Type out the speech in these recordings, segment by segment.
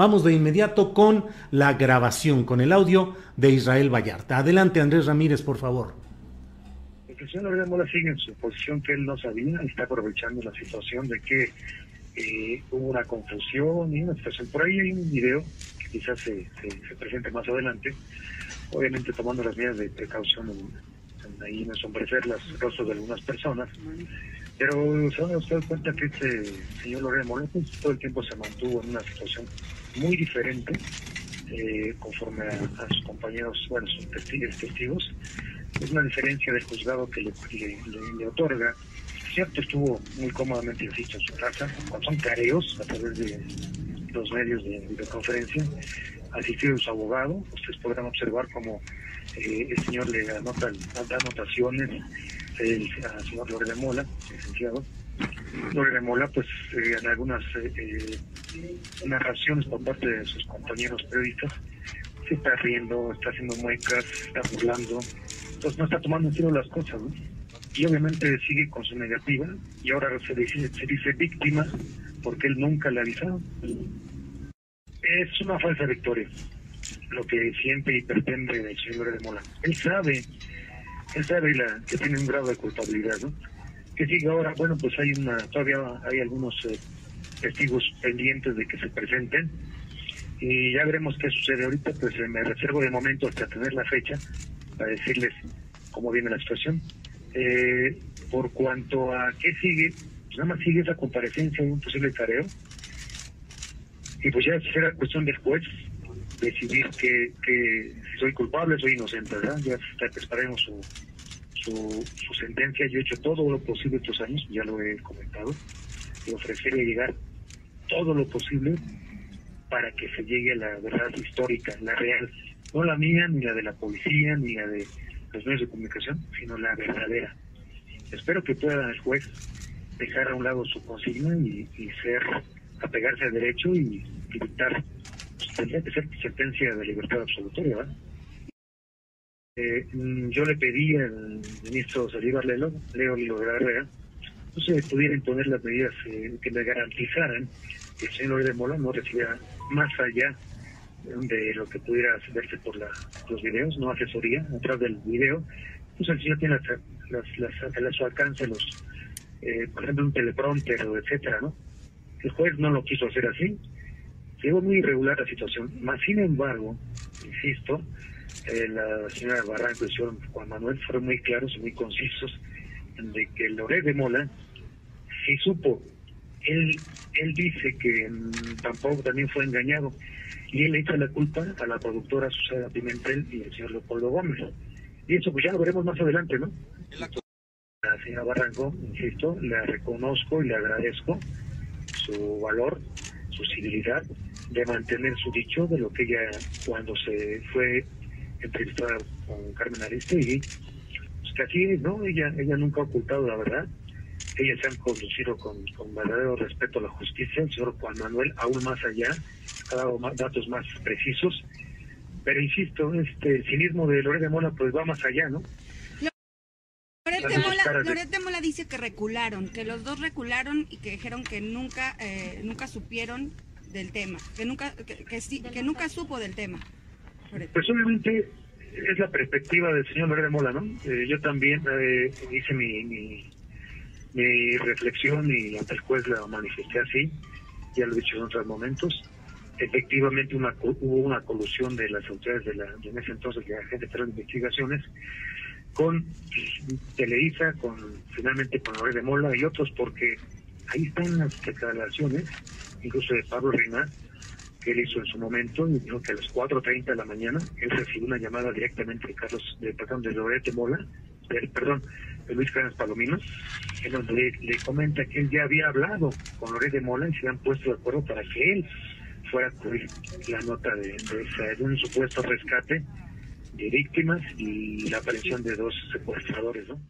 Vamos de inmediato con la grabación, con el audio de Israel Vallarta. Adelante, Andrés Ramírez, por favor. El señor Lorea Mola sigue en su posición que él no sabía, está aprovechando la situación de que eh, hubo una confusión y una situación. Por ahí hay un video que quizás se, se, se presente más adelante, obviamente tomando las medidas de precaución ahí no ensombrecer los rostros de algunas personas, pero se van a dar cuenta que este señor Lorea Mola pues, todo el tiempo se mantuvo en una situación muy diferente eh, conforme a, sus compañeros, bueno, sus testigos. Es una diferencia del juzgado que le, otorga. Cierto, estuvo muy cómodamente, insisto, en su casa, son careos a través de los medios de videoconferencia, asistido su abogado. Ustedes podrán observar cómo eh, el señor le anota, da anotaciones al señor Lore de Mola, licenciado. Lore de Mola, pues eh, en algunas eh, narraciones por parte de sus compañeros periodistas, se está riendo, está haciendo muecas, está burlando, entonces no está tomando en serio las cosas, ¿no? Y obviamente sigue con su negativa y ahora se dice, se dice víctima porque él nunca le avisado. Es una falsa victoria lo que siente y pretende el señor de Mola. Él sabe, él sabe la, que tiene un grado de culpabilidad, ¿no? Que sigue ahora, bueno, pues hay una, todavía hay algunos eh, testigos pendientes de que se presenten y ya veremos qué sucede ahorita, pues eh, me reservo de momento hasta tener la fecha para decirles cómo viene la situación. Eh, por cuanto a qué sigue, pues nada más sigue esa comparecencia de un posible careo y pues ya será cuestión del juez decidir que, que si soy culpable soy inocente, ¿verdad? Ya esperaremos su, su, su sentencia. Yo he hecho todo lo posible estos años, ya lo he comentado, y ofrecerle llegar todo lo posible para que se llegue a la verdad histórica, la real, no la mía, ni la de la policía, ni la de los medios de comunicación, sino la verdadera. Espero que pueda el juez dejar a un lado su consigna y ser, apegarse al derecho y, dictar tendría que ser sentencia de libertad absolutoria. ¿verdad? Eh, yo le pedí al ministro Salívar Lelo, Leo Lilo de la Herrera, no se pudiera imponer las medidas eh, que le garantizaran que el señor de Mola no recibiera más allá de lo que pudiera verse por la, los videos, no asesoría atrás del video. Pues el señor tiene las, las, a su alcance los, eh, por ejemplo, un teleprompter o etcétera, ¿no? El juez no lo quiso hacer así, llegó muy irregular la situación. Más sin embargo, insisto, eh, la señora Barranco y el señor Juan Manuel fueron muy claros y muy concisos de que Loré de Mola sí supo. Él, él dice que tampoco también fue engañado y él le echa la culpa a la productora Susana Pimentel y al señor Leopoldo Gómez. Y eso pues ya lo veremos más adelante, ¿no? La señora Barranco, insisto, le reconozco y le agradezco su valor, su civilidad de mantener su dicho de lo que ella cuando se fue entrevistada con Carmen Aristegui, pues que así es, ¿no? Ella, ella nunca ha ocultado la verdad, ellas se han conducido con, con verdadero respeto a la justicia, el señor Juan Manuel aún más allá, ha dado más, datos más precisos, pero insisto, este el cinismo de Lorena Mola pues va más allá, ¿no? Loret de Mola dice que recularon, que los dos recularon y que dijeron que nunca, eh, nunca supieron del tema, que nunca, que, que, nunca supo del tema. Pues obviamente es la perspectiva del señor Loret de Mola, ¿no? Eh, yo también eh, hice mi, mi, mi, reflexión y ante el juez la manifesté así, ya lo he dicho en otros momentos. Efectivamente una, hubo una colusión de las autoridades de, la, de en ese entonces de la Federal de Investigaciones con Televisa, con finalmente con Loret de Mola y otros, porque ahí están las declaraciones, incluso de Pablo Reina, que él hizo en su momento, y dijo que a las 4.30 de la mañana él recibió una llamada directamente de Carlos, de, perdón, de Loret de Mola, perdón, de Luis Carlos Palominos, en donde le, comenta que él ya había hablado con Loret de Mola y se han puesto de acuerdo para que él fuera a cubrir la nota de, de, de un supuesto rescate de víctimas y la aparición de dos secuestradores, ¿no?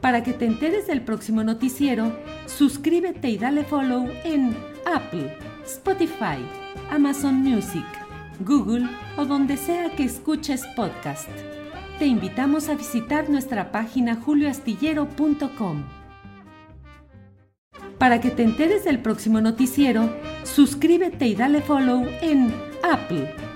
Para que te enteres del próximo noticiero, suscríbete y dale follow en Apple, Spotify, Amazon Music, Google o donde sea que escuches podcast. Te invitamos a visitar nuestra página julioastillero.com. Para que te enteres del próximo noticiero, suscríbete y dale follow en Apple,